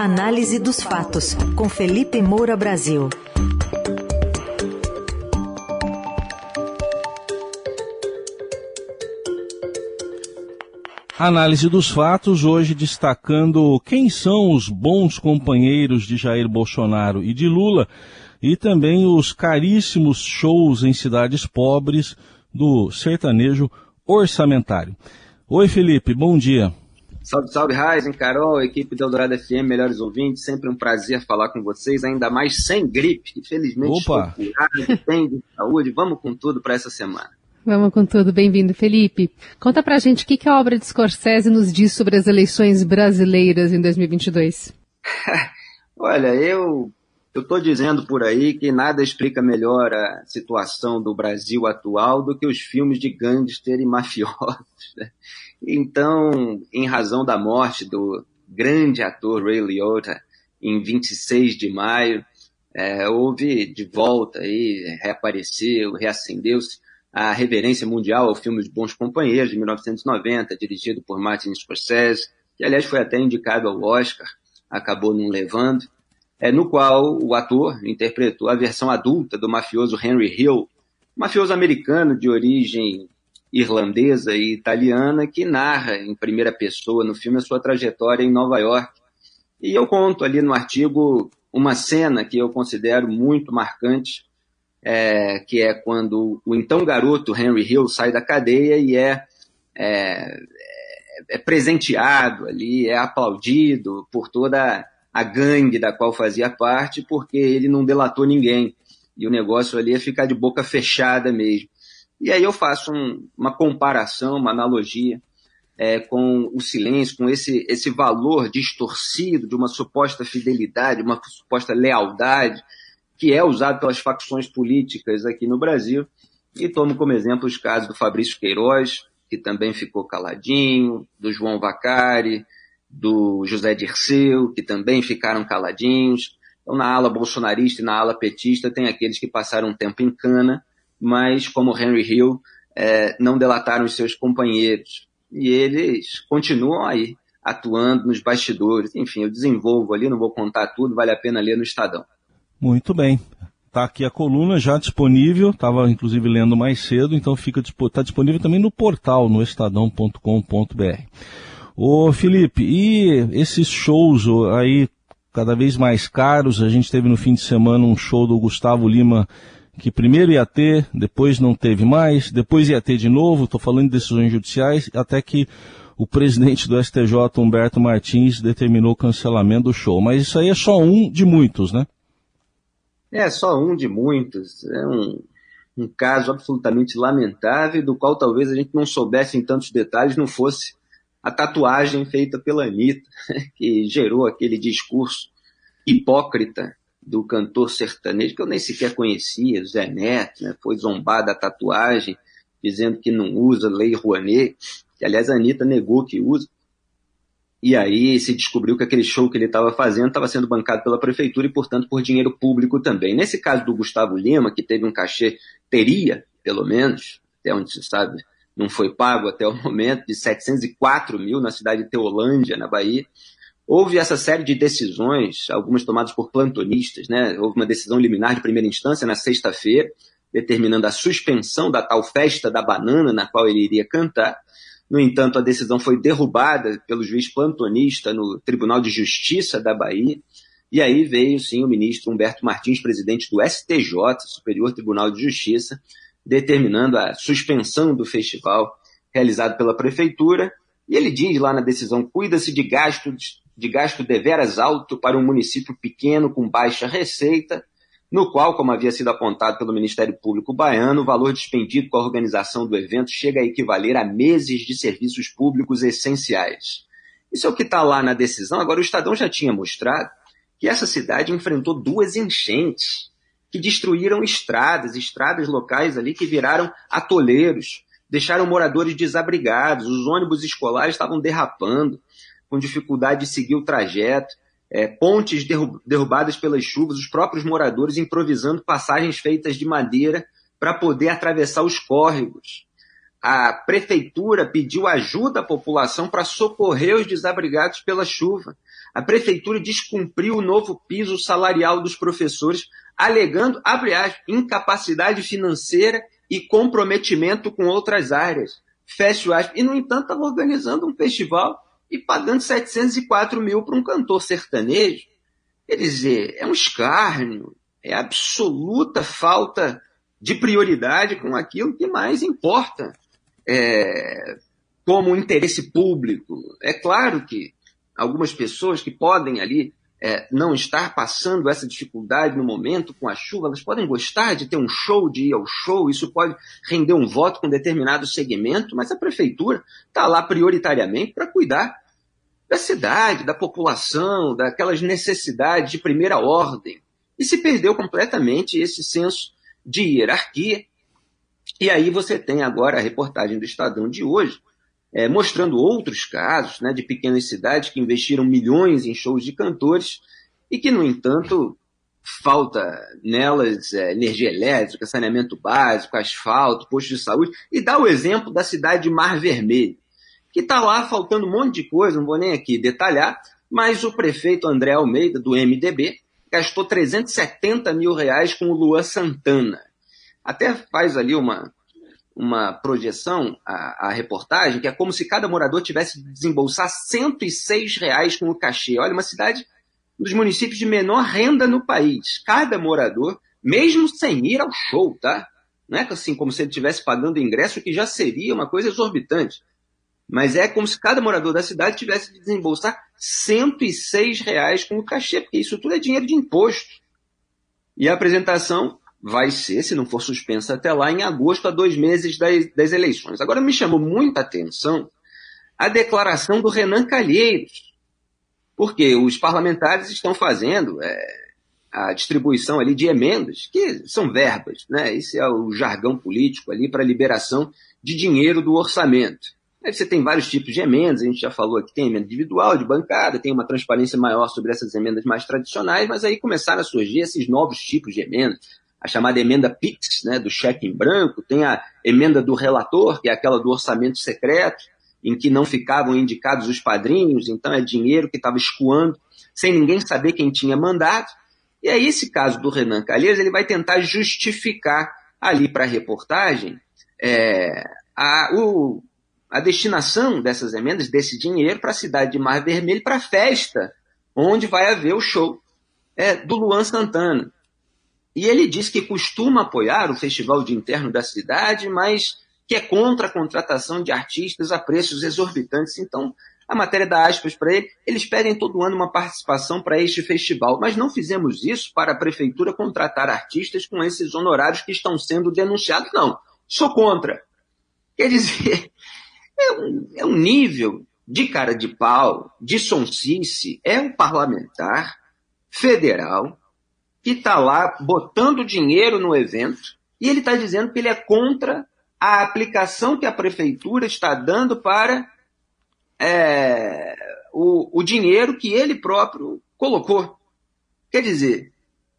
Análise dos fatos, com Felipe Moura Brasil. Análise dos fatos, hoje destacando quem são os bons companheiros de Jair Bolsonaro e de Lula, e também os caríssimos shows em cidades pobres do sertanejo orçamentário. Oi, Felipe, bom dia. Salve, salve, Raizen, Carol, equipe do Eldorado FM, melhores ouvintes, sempre um prazer falar com vocês, ainda mais sem gripe, que felizmente Opa. estou curado, tem de saúde, vamos com tudo para essa semana. Vamos com tudo, bem-vindo, Felipe. Conta pra gente o que, que a obra de Scorsese nos diz sobre as eleições brasileiras em 2022. Olha, eu eu estou dizendo por aí que nada explica melhor a situação do Brasil atual do que os filmes de gangster e mafiosos. Né? Então, em razão da morte do grande ator Ray Liotta em 26 de maio, é, houve de volta aí, reapareceu, reacendeu-se a reverência mundial ao filme Os Bons Companheiros, de 1990, dirigido por Martin Scorsese, que aliás foi até indicado ao Oscar, acabou não levando, é, no qual o ator interpretou a versão adulta do mafioso Henry Hill, mafioso americano de origem irlandesa e italiana, que narra em primeira pessoa no filme a sua trajetória em Nova York. E eu conto ali no artigo uma cena que eu considero muito marcante, é, que é quando o então garoto Henry Hill sai da cadeia e é, é, é presenteado ali, é aplaudido por toda a gangue da qual fazia parte, porque ele não delatou ninguém. E o negócio ali é ficar de boca fechada mesmo. E aí eu faço um, uma comparação, uma analogia é, com o silêncio, com esse, esse valor distorcido de uma suposta fidelidade, uma suposta lealdade, que é usado pelas facções políticas aqui no Brasil. E tomo como exemplo os casos do Fabrício Queiroz, que também ficou caladinho, do João Vacari, do José Dirceu, que também ficaram caladinhos. Então, na ala bolsonarista e na ala petista, tem aqueles que passaram um tempo em cana, mas, como Henry Hill, é, não delataram os seus companheiros. E eles continuam aí, atuando nos bastidores. Enfim, eu desenvolvo ali, não vou contar tudo, vale a pena ler no Estadão. Muito bem. Está aqui a coluna já disponível, estava inclusive lendo mais cedo, então fica está disponível também no portal, no estadão.com.br. Ô Felipe, e esses shows aí cada vez mais caros, a gente teve no fim de semana um show do Gustavo Lima que primeiro ia ter, depois não teve mais, depois ia ter de novo, estou falando de decisões judiciais, até que o presidente do STJ, Humberto Martins, determinou o cancelamento do show. Mas isso aí é só um de muitos, né? É só um de muitos. É um, um caso absolutamente lamentável, do qual talvez a gente não soubesse em tantos detalhes, não fosse a tatuagem feita pela Anitta, que gerou aquele discurso hipócrita do cantor sertanejo, que eu nem sequer conhecia, Zé Neto, né? foi zombada a tatuagem, dizendo que não usa Lei Rouanet, que aliás a Anitta negou que usa. E aí se descobriu que aquele show que ele estava fazendo estava sendo bancado pela prefeitura e, portanto, por dinheiro público também. Nesse caso do Gustavo Lima, que teve um cachê, teria, pelo menos, até onde se sabe, não foi pago até o momento, de 704 mil na cidade de Teolândia, na Bahia. Houve essa série de decisões, algumas tomadas por plantonistas, né? Houve uma decisão liminar de primeira instância na sexta-feira, determinando a suspensão da tal festa da banana na qual ele iria cantar. No entanto, a decisão foi derrubada pelo juiz plantonista no Tribunal de Justiça da Bahia. E aí veio, sim, o ministro Humberto Martins, presidente do STJ, Superior Tribunal de Justiça, determinando a suspensão do festival realizado pela prefeitura. E ele diz lá na decisão: cuida-se de gasto, de gasto deveras alto para um município pequeno com baixa receita, no qual, como havia sido apontado pelo Ministério Público baiano, o valor despendido com a organização do evento chega a equivaler a meses de serviços públicos essenciais. Isso é o que está lá na decisão. Agora, o Estadão já tinha mostrado que essa cidade enfrentou duas enchentes que destruíram estradas, estradas locais ali que viraram atoleiros, deixaram moradores desabrigados, os ônibus escolares estavam derrapando, com dificuldade de seguir o trajeto é, pontes derrubadas pelas chuvas, os próprios moradores improvisando passagens feitas de madeira para poder atravessar os córregos. a prefeitura pediu ajuda à população para socorrer os desabrigados pela chuva. A prefeitura descumpriu o novo piso salarial dos professores, alegando, abre aspas, incapacidade financeira e comprometimento com outras áreas. Fecha aspas. E, no entanto, estava organizando um festival e pagando 704 mil para um cantor sertanejo. Quer dizer, é um escárnio, é absoluta falta de prioridade com aquilo que mais importa é, como interesse público. É claro que algumas pessoas que podem ali é, não estar passando essa dificuldade no momento com a chuva, elas podem gostar de ter um show, de ir ao show, isso pode render um voto com determinado segmento, mas a prefeitura está lá prioritariamente para cuidar da cidade, da população, daquelas necessidades de primeira ordem. E se perdeu completamente esse senso de hierarquia. E aí você tem agora a reportagem do Estadão de hoje, é, mostrando outros casos né, de pequenas cidades que investiram milhões em shows de cantores e que, no entanto, falta nelas é, energia elétrica, saneamento básico, asfalto, posto de saúde, e dá o exemplo da cidade de Mar Vermelho, que está lá faltando um monte de coisa, não vou nem aqui detalhar, mas o prefeito André Almeida, do MDB, gastou 370 mil reais com o Luan Santana. Até faz ali uma, uma projeção, a, reportagem, que é como se cada morador tivesse de desembolsar 106 reais com o cachê. Olha, uma cidade um dos municípios de menor renda no país. Cada morador, mesmo sem ir ao show, tá? Não é assim como se ele estivesse pagando ingresso, que já seria uma coisa exorbitante. Mas é como se cada morador da cidade tivesse de desembolsar 106 reais com o cachê, porque isso tudo é dinheiro de imposto. E a apresentação vai ser, se não for suspensa até lá, em agosto, a dois meses das, das eleições. Agora me chamou muita atenção a declaração do Renan Calheiros, porque os parlamentares estão fazendo é, a distribuição ali de emendas, que são verbas, né? Esse é o jargão político ali para liberação de dinheiro do orçamento. Aí você tem vários tipos de emendas, a gente já falou aqui, tem emenda individual, de bancada, tem uma transparência maior sobre essas emendas mais tradicionais, mas aí começaram a surgir esses novos tipos de emendas. A chamada emenda PIX, né, do cheque em branco, tem a emenda do relator, que é aquela do orçamento secreto, em que não ficavam indicados os padrinhos, então é dinheiro que estava escoando, sem ninguém saber quem tinha mandado. E aí esse caso do Renan Calheiros, ele vai tentar justificar ali para a reportagem é, a, o, a destinação dessas emendas, desse dinheiro, para a cidade de Mar Vermelho, para a festa, onde vai haver o show é, do Luan Santana. E ele diz que costuma apoiar o festival de interno da cidade, mas que é contra a contratação de artistas a preços exorbitantes. Então, a matéria dá aspas para ele, eles pedem todo ano uma participação para este festival, mas não fizemos isso para a prefeitura contratar artistas com esses honorários que estão sendo denunciados. Não, sou contra. Quer dizer, é um, é um nível de cara de pau, de sonsice, é um parlamentar federal que está lá botando dinheiro no evento e ele está dizendo que ele é contra a aplicação que a prefeitura está dando para é, o, o, dinheiro que ele próprio colocou. Quer dizer,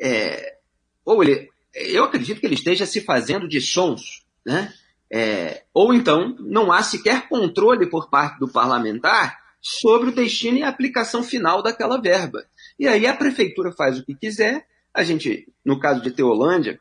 é, ou ele, eu acredito que ele esteja se fazendo de sons, né? É, ou então, não há sequer controle por parte do parlamentar sobre o destino e a aplicação final daquela verba. E aí a prefeitura faz o que quiser. A gente, no caso de Teolândia,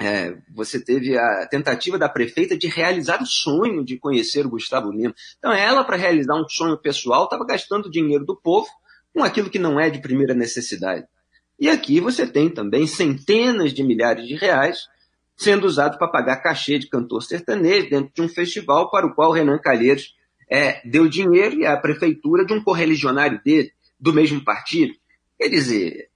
é, você teve a tentativa da prefeita de realizar o sonho de conhecer o Gustavo Lima. Então, ela, para realizar um sonho pessoal, estava gastando dinheiro do povo com aquilo que não é de primeira necessidade. E aqui você tem também centenas de milhares de reais sendo usado para pagar cachê de cantor sertanejo dentro de um festival para o qual Renan Calheiros é, deu dinheiro e a prefeitura de um correligionário dele, do mesmo partido. Quer dizer,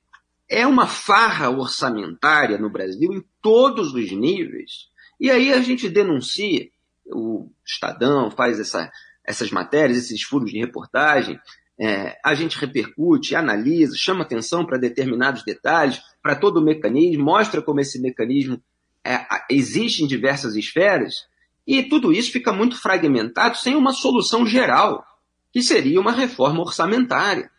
é uma farra orçamentária no Brasil em todos os níveis. E aí a gente denuncia, o Estadão faz essa, essas matérias, esses furos de reportagem, é, a gente repercute, analisa, chama atenção para determinados detalhes, para todo o mecanismo, mostra como esse mecanismo é, existe em diversas esferas, e tudo isso fica muito fragmentado sem uma solução geral, que seria uma reforma orçamentária.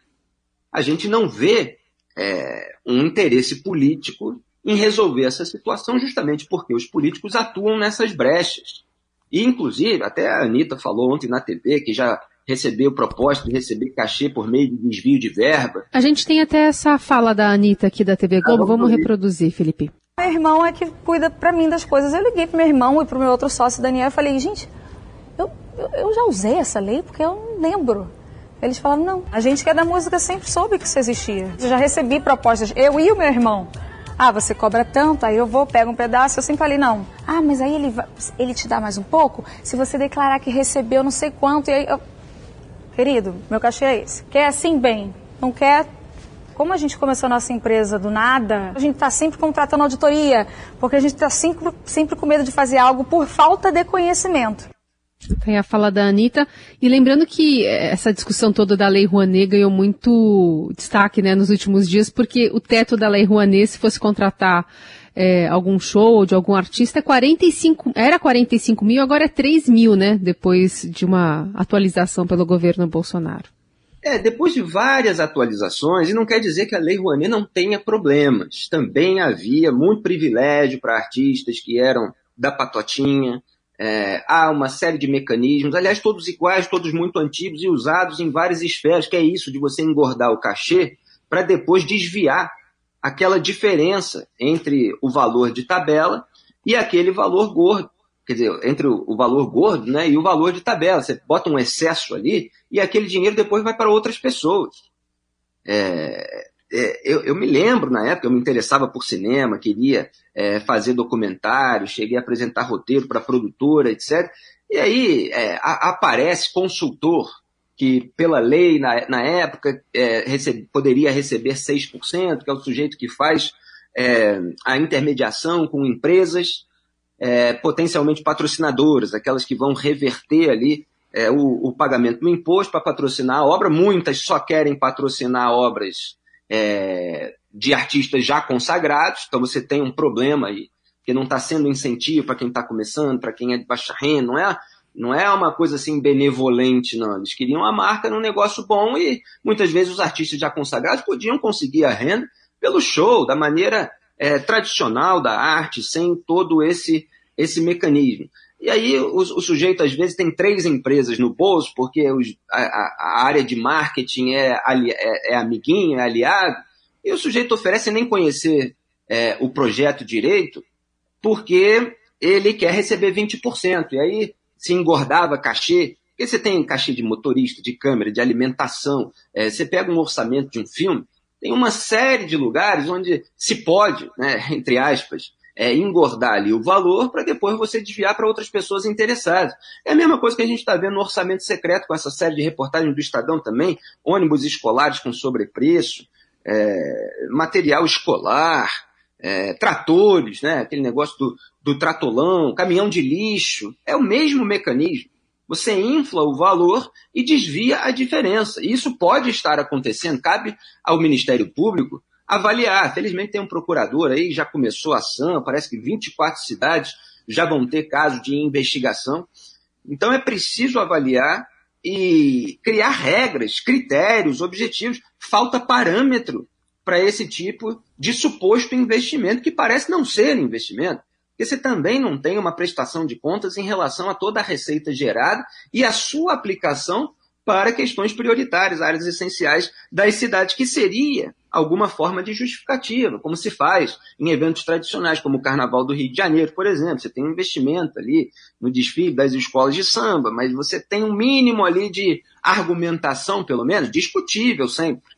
A gente não vê é, um interesse político em resolver essa situação, justamente porque os políticos atuam nessas brechas. E, inclusive, até a Anitta falou ontem na TV que já recebeu proposta de receber cachê por meio de desvio de verba. A gente tem até essa fala da Anitta aqui da TV Globo, ah, vamos, vamos reproduzir, Felipe. Meu irmão é que cuida para mim das coisas. Eu liguei pro meu irmão e pro meu outro sócio, Daniel, e falei, gente, eu, eu, eu já usei essa lei porque eu não lembro. Eles falaram, não, a gente que é da música sempre soube que isso existia. Eu já recebi propostas, eu e o meu irmão. Ah, você cobra tanto, aí eu vou, pego um pedaço. Eu sempre falei, não. Ah, mas aí ele, ele te dá mais um pouco? Se você declarar que recebeu não sei quanto, e aí eu... Querido, meu cachê é esse. Quer assim, bem. Não quer, como a gente começou a nossa empresa do nada, a gente está sempre contratando auditoria, porque a gente está sempre, sempre com medo de fazer algo por falta de conhecimento. Tem a fala da Anitta. E lembrando que essa discussão toda da Lei Rouanet ganhou muito destaque né, nos últimos dias, porque o teto da Lei Rouanet, se fosse contratar é, algum show de algum artista, é 45, era 45 mil, agora é 3 mil, né? Depois de uma atualização pelo governo Bolsonaro. É, depois de várias atualizações, e não quer dizer que a Lei Rouanet não tenha problemas. Também havia muito privilégio para artistas que eram da patotinha, é, há uma série de mecanismos, aliás, todos iguais, todos muito antigos e usados em várias esferas, que é isso de você engordar o cachê para depois desviar aquela diferença entre o valor de tabela e aquele valor gordo. Quer dizer, entre o, valor gordo né, e o valor de tabela. Você bota um excesso ali e aquele dinheiro depois vai para outras pessoas. É, eu, eu, me lembro na época, eu me interessava por cinema, queria é, fazer documentário, cheguei a apresentar roteiro para produtora, etc. E aí é, a, aparece consultor que, pela lei, na, na época, é, recebe, poderia receber 6%, que é o sujeito que faz é, a intermediação com empresas é, potencialmente patrocinadoras, aquelas que vão reverter ali o, o pagamento do imposto para patrocinar a obra. Muitas só querem patrocinar obras é, de artistas já consagrados, então você tem um problema aí, que não está sendo incentivo para quem está começando, para quem é de baixa renda, não é, não é uma coisa assim benevolente, não. Eles queriam a marca num negócio bom e muitas vezes os artistas já consagrados podiam conseguir a renda pelo show, da maneira é, tradicional da arte, sem todo esse, esse mecanismo. E aí o, o, sujeito às vezes tem três empresas no bolso, porque os, a, a, área de marketing é, é, é amiguinho, é aliado, e o sujeito oferece nem conhecer é, o projeto direito, porque ele quer receber 20%. E aí se engordava cachê, porque você tem cachê de motorista, de câmera, de alimentação, é, você pega um orçamento de um filme, tem uma série de lugares onde se pode, né, entre aspas, é, engordar ali o valor para depois você desviar para outras pessoas interessadas. É a mesma coisa que a gente está vendo no orçamento secreto com essa série de reportagens do Estadão também, ônibus escolares com sobrepreço, é, material escolar, é, tratores, né, aquele negócio do, do tratolão, caminhão de lixo, é o mesmo mecanismo. Você infla o valor e desvia a diferença. E isso pode estar acontecendo, cabe ao Ministério Público avaliar. Felizmente tem um procurador aí, já começou a ação, parece que 24 cidades já vão ter caso de investigação. Então é preciso avaliar e criar regras, critérios, objetivos. Falta parâmetro para esse tipo de suposto investimento, que parece não ser investimento. Porque você também não tem uma prestação de contas em relação a toda a receita gerada e a sua aplicação para questões prioritárias, áreas essenciais das cidades, que seria alguma forma de justificativa, como se faz em eventos tradicionais, como o Carnaval do Rio de Janeiro, por exemplo. Você tem um investimento ali no desfile das escolas de samba, mas você tem um mínimo ali de argumentação, pelo menos, discutível sempre,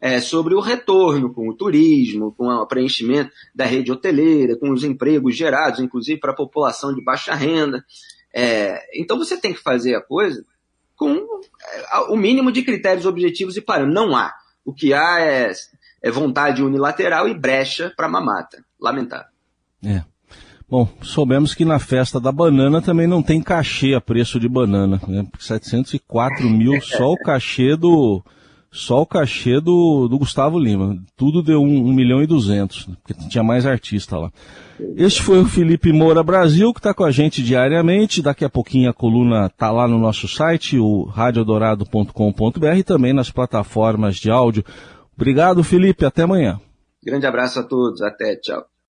é, sobre o retorno com o turismo, com o preenchimento da rede hoteleira, com os empregos gerados, inclusive para a população de baixa renda. É, então você tem que fazer a coisa com é, o mínimo de critérios objetivos e parâmetros. Não há. O que há é, é vontade unilateral e brecha para mamata. Lamentável. É. Bom, soubemos que na festa da banana também não tem cachê a preço de banana. Né? 704 mil só o cachê do. Só o cachê do, do Gustavo Lima. Tudo deu 1, 1 milhão e 200, porque tinha mais artista lá. Este foi o Felipe Moura Brasil, que está com a gente diariamente. Daqui a pouquinho a coluna está lá no nosso site, o radiodorado.com.br e também nas plataformas de áudio. Obrigado, Felipe. Até amanhã. Grande abraço a todos. Até. Tchau.